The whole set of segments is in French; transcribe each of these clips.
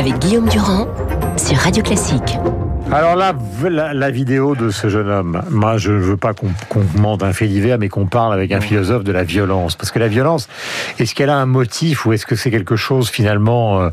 avec Guillaume Durand sur Radio Classique. Alors là, la, la, vidéo de ce jeune homme, moi je ne veux pas qu'on qu mente un fait divers, mais qu'on parle avec un philosophe de la violence. Parce que la violence, est-ce qu'elle a un motif ou est-ce que c'est quelque chose finalement, euh,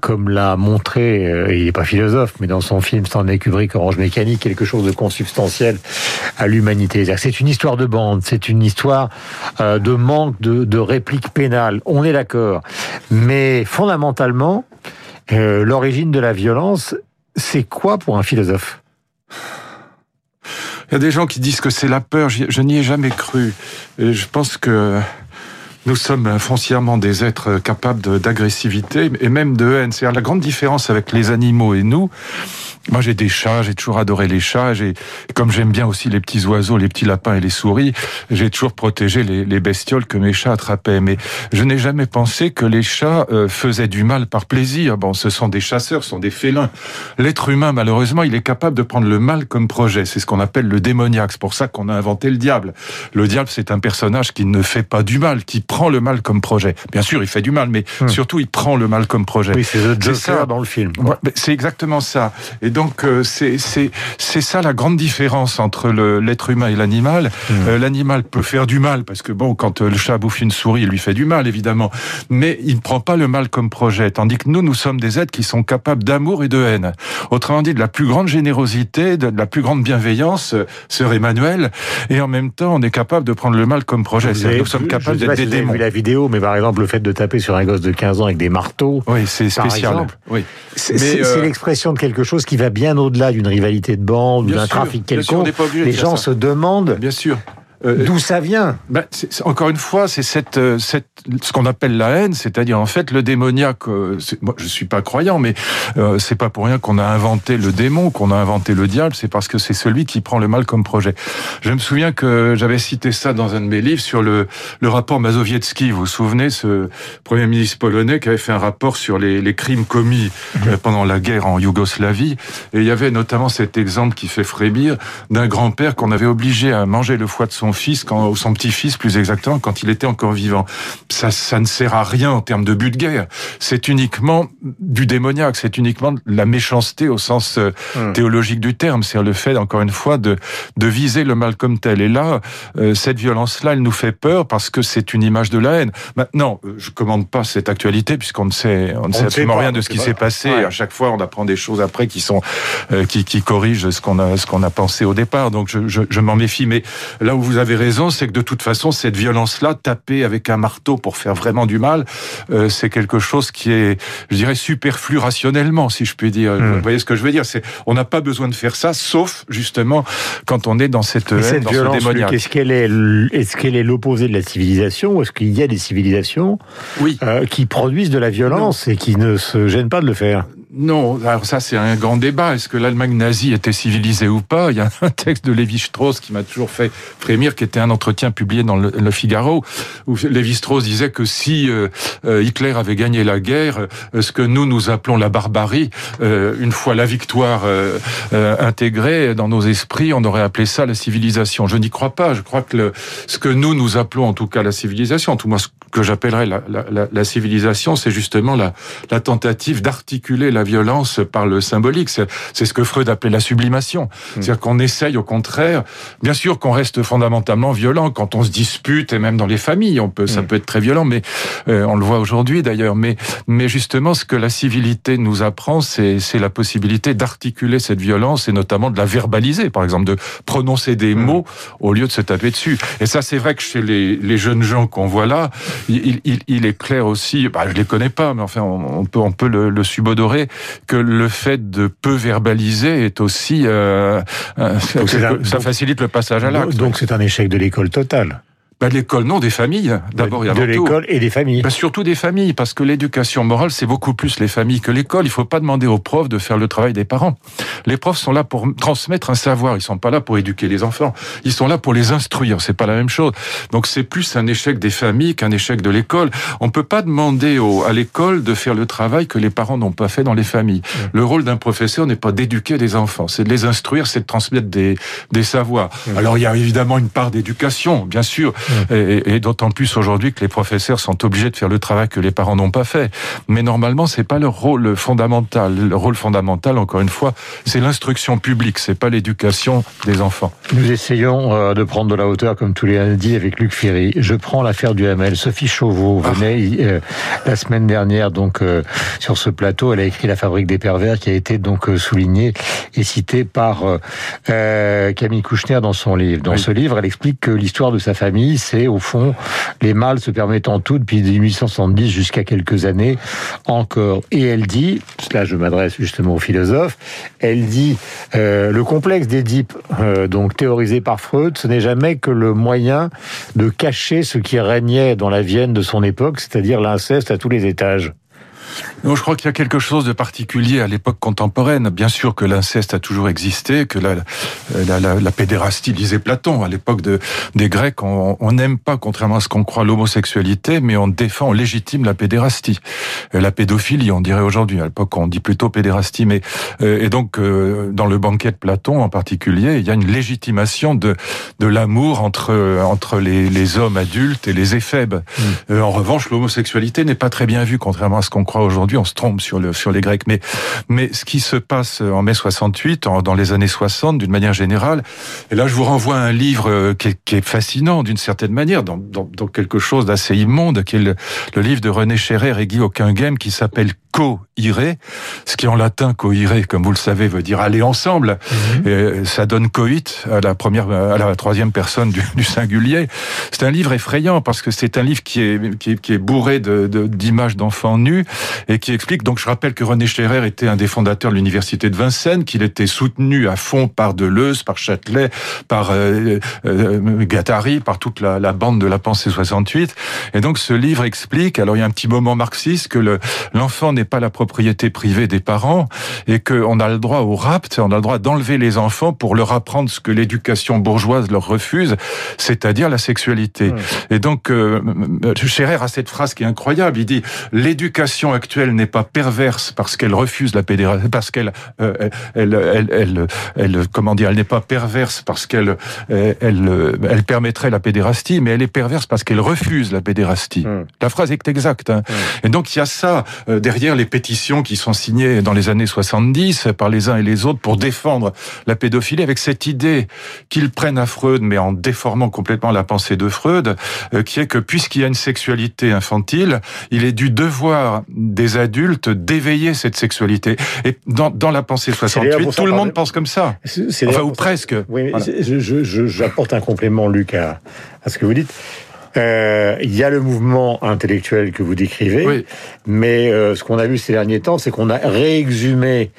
comme l'a montré, euh, il n'est pas philosophe, mais dans son film Stanley Kubrick, Orange Mécanique, quelque chose de consubstantiel à l'humanité C'est une histoire de bande, c'est une histoire euh, de manque de, de réplique pénale, on est d'accord. Mais fondamentalement, euh, l'origine de la violence, c'est quoi pour un philosophe? Il y a des gens qui disent que c'est la peur. Je n'y ai jamais cru. Et je pense que nous sommes foncièrement des êtres capables d'agressivité et même de haine. C'est la grande différence avec les animaux et nous. Moi, j'ai des chats, j'ai toujours adoré les chats. J'ai, comme j'aime bien aussi les petits oiseaux, les petits lapins et les souris, j'ai toujours protégé les, les, bestioles que mes chats attrapaient. Mais je n'ai jamais pensé que les chats euh, faisaient du mal par plaisir. Bon, ce sont des chasseurs, ce sont des félins. L'être humain, malheureusement, il est capable de prendre le mal comme projet. C'est ce qu'on appelle le démoniaque. C'est pour ça qu'on a inventé le diable. Le diable, c'est un personnage qui ne fait pas du mal, qui prend le mal comme projet. Bien sûr, il fait du mal, mais hum. surtout, il prend le mal comme projet. Oui, c'est ça. dans le film. Ouais, c'est exactement ça. Et donc euh, c'est c'est c'est ça la grande différence entre l'être humain et l'animal. Mmh. Euh, l'animal peut faire du mal parce que bon, quand euh, le chat bouffe une souris, il lui fait du mal évidemment, mais il ne prend pas le mal comme projet. Tandis que nous, nous sommes des êtres qui sont capables d'amour et de haine. Autrement dit, de la plus grande générosité, de la plus grande bienveillance, sœur Emmanuel, et en même temps, on est capable de prendre le mal comme projet. nous sommes capables d'être des démons. Vu la vidéo, mais par exemple, le fait de taper sur un gosse de 15 ans avec des marteaux. Oui, c'est spécial. Exemple, oui. C'est euh... l'expression de quelque chose qui va bien au-delà d'une rivalité de bande ou d'un trafic quelconque. les gens se demandent bien sûr. Euh, D'où ça vient ben, Encore une fois, c'est cette, euh, cette, ce qu'on appelle la haine, c'est-à-dire en fait le démoniaque. Euh, moi, je suis pas croyant, mais euh, c'est pas pour rien qu'on a inventé le démon, qu'on a inventé le diable. C'est parce que c'est celui qui prend le mal comme projet. Je me souviens que j'avais cité ça dans un de mes livres sur le, le rapport Mazowiecki. Vous vous souvenez, ce premier ministre polonais qui avait fait un rapport sur les, les crimes commis mmh. pendant la guerre en Yougoslavie. Et il y avait notamment cet exemple qui fait frémir d'un grand-père qu'on avait obligé à manger le foie de son son fils, quand, ou son petit-fils plus exactement, quand il était encore vivant. Ça, ça ne sert à rien en termes de but de guerre. C'est uniquement du démoniaque, c'est uniquement de la méchanceté au sens mmh. théologique du terme. C'est le fait, encore une fois, de, de viser le mal comme tel. Et là, euh, cette violence-là, elle nous fait peur parce que c'est une image de la haine. Maintenant, euh, je commande pas cette actualité puisqu'on ne sait, on ne sait absolument rien de ce qui s'est passé. Ouais. À chaque fois, on apprend des choses après qui sont, euh, qui, qui corrigent ce qu'on a, ce qu'on a pensé au départ. Donc, je, je, je m'en méfie. Mais là où vous vous avez raison, c'est que de toute façon, cette violence-là, taper avec un marteau pour faire vraiment du mal, euh, c'est quelque chose qui est, je dirais, superflu rationnellement, si je puis dire. Mmh. Vous voyez ce que je veux dire? C'est, on n'a pas besoin de faire ça, sauf justement quand on est dans cette haine, cette dans violence, ce démoniaque. Est-ce qu'elle est, est-ce qu'elle est l'opposé de la civilisation, ou est-ce qu'il y a des civilisations oui. euh, qui produisent de la violence non. et qui ne se gênent pas de le faire? Non, alors ça c'est un grand débat. Est-ce que l'Allemagne nazie était civilisée ou pas? Il y a un texte de Lévi-Strauss qui m'a toujours fait frémir, qui était un entretien publié dans le, Figaro, où Lévi-Strauss disait que si euh, Hitler avait gagné la guerre, euh, ce que nous nous appelons la barbarie, euh, une fois la victoire euh, intégrée dans nos esprits, on aurait appelé ça la civilisation. Je n'y crois pas. Je crois que ce que nous nous appelons en tout cas la civilisation, en tout moi ce que j'appellerais la, civilisation, c'est justement la, la tentative d'articuler la violence par le symbolique. C'est ce que Freud appelait la sublimation. Mmh. C'est-à-dire qu'on essaye au contraire, bien sûr qu'on reste fondamentalement violent quand on se dispute et même dans les familles, on peut, ça peut être très violent, mais euh, on le voit aujourd'hui d'ailleurs. Mais, mais justement, ce que la civilité nous apprend, c'est la possibilité d'articuler cette violence et notamment de la verbaliser, par exemple, de prononcer des mmh. mots au lieu de se taper dessus. Et ça, c'est vrai que chez les, les jeunes gens qu'on voit là, il, il, il, est clair aussi, bah, je les connais pas, mais enfin, on, on peut, on peut le, le subodorer, que le fait de peu verbaliser est aussi euh, euh, un, ça facilite le passage à l'acte. Donc c'est un échec de l'école totale. Ben, l'école, non, des familles, d'abord et avant De l'école et des familles. Ben, surtout des familles, parce que l'éducation morale, c'est beaucoup plus les familles que l'école. Il faut pas demander aux profs de faire le travail des parents. Les profs sont là pour transmettre un savoir, ils sont pas là pour éduquer les enfants. Ils sont là pour les instruire, c'est pas la même chose. Donc c'est plus un échec des familles qu'un échec de l'école. On peut pas demander au, à l'école de faire le travail que les parents n'ont pas fait dans les familles. Mmh. Le rôle d'un professeur n'est pas d'éduquer les enfants, c'est de les instruire, c'est de transmettre des, des savoirs. Mmh. Alors il y a évidemment une part d'éducation, bien sûr, et, et d'autant plus aujourd'hui que les professeurs sont obligés de faire le travail que les parents n'ont pas fait. Mais normalement, c'est pas leur rôle fondamental. Le rôle fondamental, encore une fois, c'est l'instruction publique, c'est pas l'éducation des enfants. Nous essayons euh, de prendre de la hauteur, comme tous les lundis, avec Luc Ferry. Je prends l'affaire du ML. Sophie Chauveau ah. venait euh, la semaine dernière donc euh, sur ce plateau. Elle a écrit La fabrique des pervers, qui a été donc soulignée et citée par Camille Kouchner dans son livre. Dans ce livre, elle explique que l'histoire de sa famille, c'est au fond les mâles se permettant tout depuis 1870 jusqu'à quelques années encore. Et elle dit, là je m'adresse justement aux philosophes, elle dit euh, le complexe d'Édipe, euh, donc théorisé par Freud, ce n'est jamais que le moyen de cacher ce qui régnait dans la Vienne de son époque, c'est-à-dire l'inceste à tous les étages. Non, je crois qu'il y a quelque chose de particulier à l'époque contemporaine. Bien sûr que l'inceste a toujours existé, que la, la, la, la pédérastie, disait Platon, à l'époque de, des Grecs, on n'aime pas, contrairement à ce qu'on croit, l'homosexualité, mais on défend, on légitime la pédérastie. Euh, la pédophilie, on dirait aujourd'hui. À l'époque, on dit plutôt pédérastie. Mais, euh, et donc, euh, dans le banquet de Platon en particulier, il y a une légitimation de, de l'amour entre, entre les, les, hommes adultes et les éphèbes. Mm. En revanche, l'homosexualité n'est pas très bien vue, contrairement à ce qu'on croit aujourd'hui, on se trompe sur, le, sur les Grecs. Mais, mais ce qui se passe en mai 68, dans les années 60, d'une manière générale, et là je vous renvoie à un livre euh, qui est, qui est fascinant d'une certaine manière, dans, dans, dans quelque chose d'assez immonde, qui est le, le, livre de René Scherrer et Guy Game qui s'appelle co-iré, ce qui en latin co-iré, comme vous le savez, veut dire aller ensemble. Mhm. Et ça donne coït à la première, à la troisième personne du, du singulier. C'est un livre effrayant parce que c'est un livre qui est, qui est, qui est bourré d'images de, d'enfants nus et qui explique. Donc, je rappelle que René Scherer était un des fondateurs de l'université de Vincennes, qu'il était soutenu à fond par Deleuze, par Châtelet, par euh, euh, Gattari, par toute la, la, bande de la pensée 68. Et donc, ce livre explique. Alors, il y a un petit moment marxiste que l'enfant n'est pas la propriété privée des parents et qu'on a le droit au rapt, on a le droit d'enlever les enfants pour leur apprendre ce que l'éducation bourgeoise leur refuse, c'est-à-dire la sexualité. Et donc, euh, Scherer a cette phrase qui est incroyable. Il dit l'éducation actuelle n'est pas perverse parce qu'elle refuse la pédérastie, parce qu'elle, euh, elle, elle, elle, elle, comment dire, elle n'est pas perverse parce qu'elle, euh, elle, elle permettrait la pédérastie, mais elle est perverse parce qu'elle refuse la pédérastie. Hmm. La phrase est exacte. Hein. Hmm. Et donc il y a ça euh, derrière les pétitions qui sont signées dans les années 70 par les uns et les autres pour défendre la pédophilie avec cette idée qu'ils prennent à Freud, mais en déformant complètement la pensée de Freud, qui est que puisqu'il y a une sexualité infantile, il est du devoir des adultes d'éveiller cette sexualité. Et dans, dans la pensée 68, tout le monde pense comme ça. Enfin, ou presque. Oui, j'apporte un complément, Luc, à, à ce que vous dites. Euh, il y a le mouvement intellectuel que vous décrivez, oui. mais euh, ce qu'on a vu ces derniers temps, c'est qu'on a réexhumé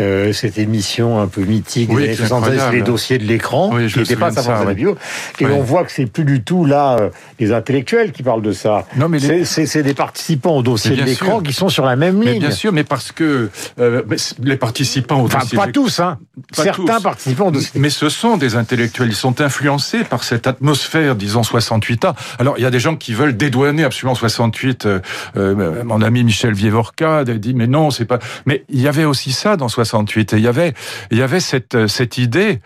euh, cette émission un peu mythique oui, des années les dossiers de l'écran, oui, qui n'était pas ça, ça la bio. Et on voit que c'est plus du tout là euh, les intellectuels qui parlent de ça. Non, mais les... c'est des participants au dossier de l'écran qui sont sur la même ligne. Mais bien sûr, mais parce que euh, les participants au enfin, dossier pas tous, hein. Pas Certains tous. participants au dossier. Mais ce sont des intellectuels. Ils sont influencés par cette atmosphère, disons 68 ans. Alors il y a des gens qui veulent dédouaner absolument 68. Euh, euh, mon ami Michel Vievorka dit mais non, c'est pas. Mais il y avait aussi ça dans 68 68. Et il y avait, il y avait cette, cette idée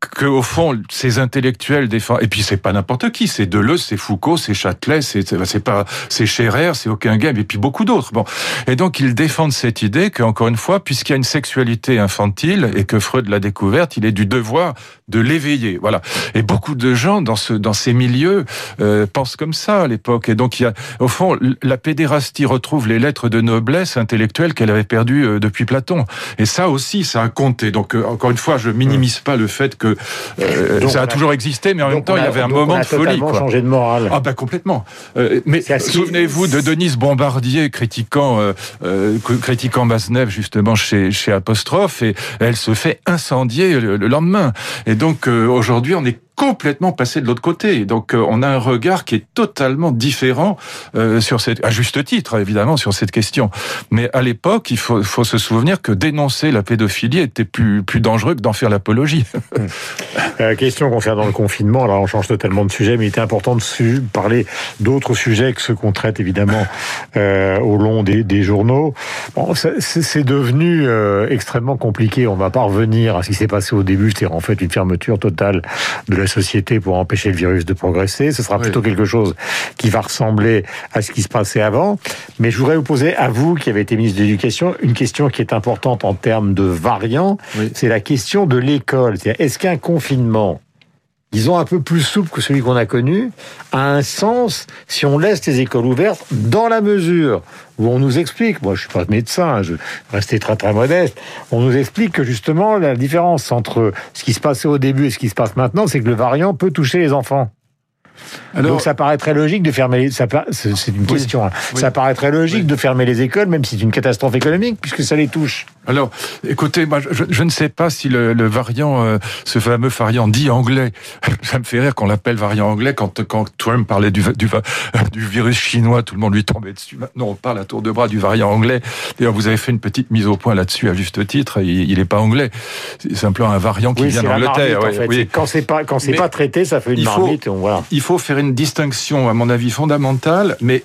que au fond ces intellectuels défendent et puis c'est pas n'importe qui c'est Deleuze c'est Foucault c'est Châtelet c'est c'est pas c'est Scherer c'est et puis beaucoup d'autres bon et donc ils défendent cette idée que encore une fois puisqu'il y a une sexualité infantile et que Freud l'a découverte il est du devoir de l'éveiller voilà et beaucoup de gens dans ce dans ces milieux euh, pensent comme ça à l'époque et donc il y a au fond la pédérastie retrouve les lettres de noblesse intellectuelle qu'elle avait perdues euh, depuis Platon et ça aussi ça a compté donc euh, encore une fois je minimise pas le fait que euh, donc, ça a, a, toujours existé, mais en même temps, a, il y avait un moment de folie. Quoi. changé de morale. Ah ben complètement. Euh, mais souvenez-vous de Denise Bombardier critiquant euh, critiquant Masnev justement chez chez Apostrophe et elle se fait incendier le, le lendemain. Et donc euh, aujourd'hui, on est complètement passé de l'autre côté. Donc euh, on a un regard qui est totalement différent euh, sur cette, à juste titre évidemment sur cette question. Mais à l'époque, il faut, faut se souvenir que dénoncer la pédophilie était plus plus dangereux que d'en faire l'apologie. euh, question concernant le confinement. Alors on change totalement de sujet, mais il était important de parler d'autres sujets que ceux qu'on traite évidemment euh, au long des, des journaux. Bon, c'est devenu euh, extrêmement compliqué. On va pas revenir à ce qui s'est passé au début, c'est en fait une fermeture totale de la nouvelle société pour empêcher le virus de progresser. Ce sera plutôt quelque chose qui va ressembler à ce qui se passait avant. Mais je voudrais vous poser, à vous qui avez été ministre de l'Éducation, une question qui est importante en termes de variants. C'est la question de l'école. Est-ce qu'un confinement disons un peu plus souple que celui qu'on a connu, a un sens si on laisse les écoles ouvertes dans la mesure où on nous explique, moi je suis pas médecin, je restais très très modeste, on nous explique que justement la différence entre ce qui se passait au début et ce qui se passe maintenant, c'est que le variant peut toucher les enfants. Donc ça paraît très logique de fermer. Les... Ça C'est une question. Hein. Ça paraît très logique de fermer les écoles, même si c'est une catastrophe économique, puisque ça les touche. Alors, écoutez, moi, je, ne sais pas si le, variant, euh, ce fameux variant dit anglais, ça me fait rire qu'on l'appelle variant anglais quand, quand Trump parlait du, du, du, virus chinois, tout le monde lui tombait dessus. Maintenant, on parle à tour de bras du variant anglais. D'ailleurs, vous avez fait une petite mise au point là-dessus à juste titre. Il n'est pas anglais. C'est simplement un variant qui vient d'Angleterre. En fait. oui. Quand c'est pas quand c'est pas traité, ça fait une marmite. voilà. Il faut faire une distinction, à mon avis, fondamentale, mais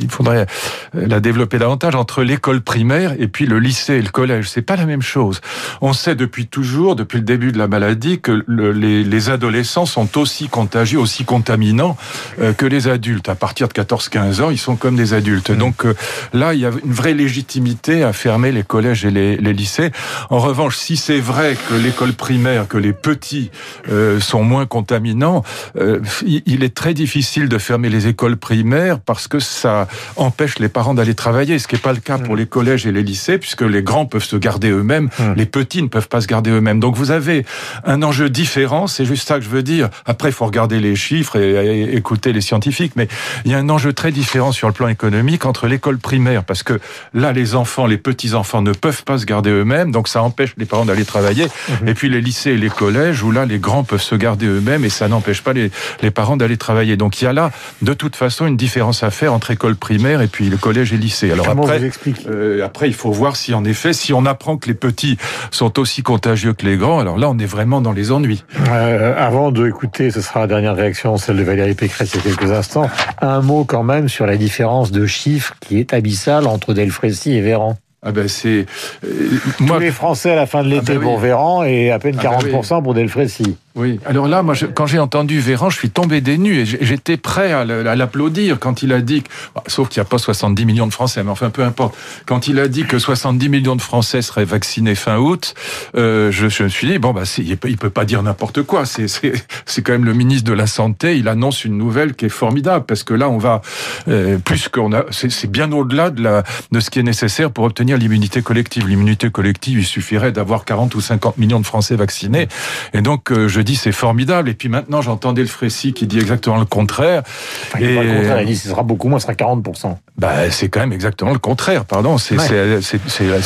il faudrait la développer davantage entre l'école primaire et puis le lycée et le collège. C'est pas la même chose. On sait depuis toujours, depuis le début de la maladie, que les, les, adolescents sont aussi contagieux, aussi contaminants euh, que les adultes. À partir de 14-15 ans, ils sont comme des adultes. Mmh. Donc euh, là, il y a une vraie légitimité à fermer les collèges et les, les lycées. En revanche, si c'est vrai que l'école primaire, que les petits sont moins contaminants, il est très difficile de fermer les écoles primaires parce que ça empêche les parents d'aller travailler, ce qui n'est pas le cas pour mm. les collèges et les lycées, puisque les grands peuvent se garder eux-mêmes, mm. les petits ne peuvent pas se garder eux-mêmes. Donc vous avez un enjeu différent, c'est juste ça que je veux dire. Après, il faut regarder les chiffres et, écouter les scientifiques, mais il y a un enjeu très différent sur le plan économique entre l'école primaire, parce que là, les enfants, les petits-enfants ne peuvent pas se garder eux-mêmes, donc ça empêche les parents d'aller travailler, mm-hmm. et puis les lycées et les collèges, où là, les grands peuvent se garder eux-mêmes, et ça n'empêche pas les, les parents d'aller travailler. Donc il y a là, de toute façon, une différence différence à faire entre école primaire et puis le collège et lycée. Alors après, euh, après, il faut voir si en effet, si on apprend que les petits sont aussi contagieux que les grands, alors là, on est vraiment dans les ennuis. Euh, avant de écouter, ce sera la dernière réaction, celle de Valérie Pécresse il y a quelques instants, un mot quand même sur la différence de chiffres qui est abyssale entre Delfrécy et Véran. Ah ben c'est euh, tous les Français à la fin de l'été ah ben pour Véran et à peine 40% ah ben pour Delfrécy. Oui, alors là, moi, quand j'ai entendu Véran, je suis tombé des nues et j'étais prêt à l'applaudir quand il a dit, bah, sauf qu'il n'y a pas 70 millions de Français, mais enfin peu importe, quand il a dit que 70 millions de Français seraient vaccinés fin août, euh, je, me suis dit, bon, bah, il il peut pas dire n'importe quoi, c'est quand même le ministre de la Santé, il annonce une nouvelle qui est formidable, parce que là, on va, euh, plus qu'on a, c'est bien au-delà de ce qui est nécessaire pour obtenir l'immunité collective. L'immunité collective, il suffirait d'avoir 40 ou 50 millions de Français vaccinés, et donc, euh, je je dis c'est formidable. Et puis maintenant, j'entendais le Frécy qui dit exactement le contraire. et... le contraire, il dit ce sera beaucoup moins, ce sera 40%. Bah, c'est quand même exactement le contraire, pardon. C'est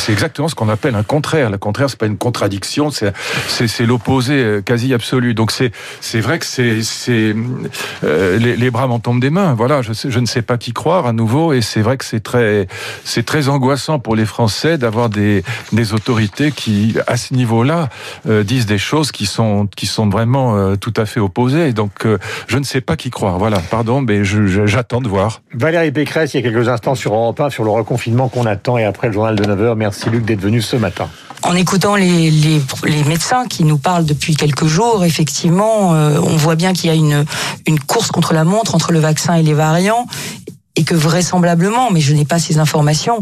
exactement ce qu'on appelle un contraire. Le contraire, c'est pas une contradiction, c'est l'opposé euh, quasi absolu. Donc c'est vrai que c'est euh, les, les, bras m'en tombent des mains. Voilà, je, je ne sais pas qui croire à nouveau, et c'est vrai que c'est très c'est très angoissant pour les Français d'avoir des, des autorités qui, à ce niveau-là, euh, disent des choses qui sont qui sont vraiment euh, tout à fait opposés. Donc, je ne sais pas qui croire. Voilà, pardon, mais j'attends de voir. Valérie Pécresse, il y a quelques instants sur Europe 1, sur le reconfinement qu'on attend et après le journal de 9h. Merci Luc d'être venu ce matin. En écoutant les, médecins qui nous parlent depuis quelques jours, effectivement, euh, on voit bien qu'il y a une, une course contre la montre entre le vaccin et les variants et que vraisemblablement, mais je n'ai pas ces informations,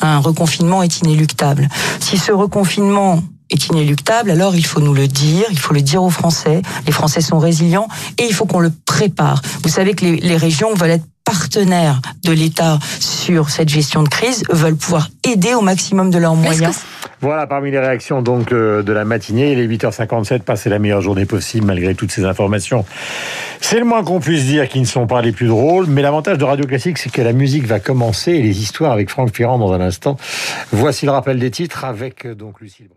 un reconfinement est inéluctable. Si ce reconfinement est inéluctable, alors il faut nous le dire, il faut le dire aux Français. Les Français sont résilients et il faut qu'on le prépare. Vous savez que les, les régions veulent être partenaires de l'État sur cette gestion de crise, veulent pouvoir aider au maximum de leurs moyens. Voilà, parmi les réactions donc euh, de la matinée, il est 8h57, passer la meilleure journée possible malgré toutes ces informations. C'est le moins qu'on puisse dire qui ne sont pas les plus drôles, mais l'avantage de Radio Classique, c'est que la musique va commencer et les histoires avec Franck Ferrand dans un instant. Voici le rappel des titres avec euh, donc Lucille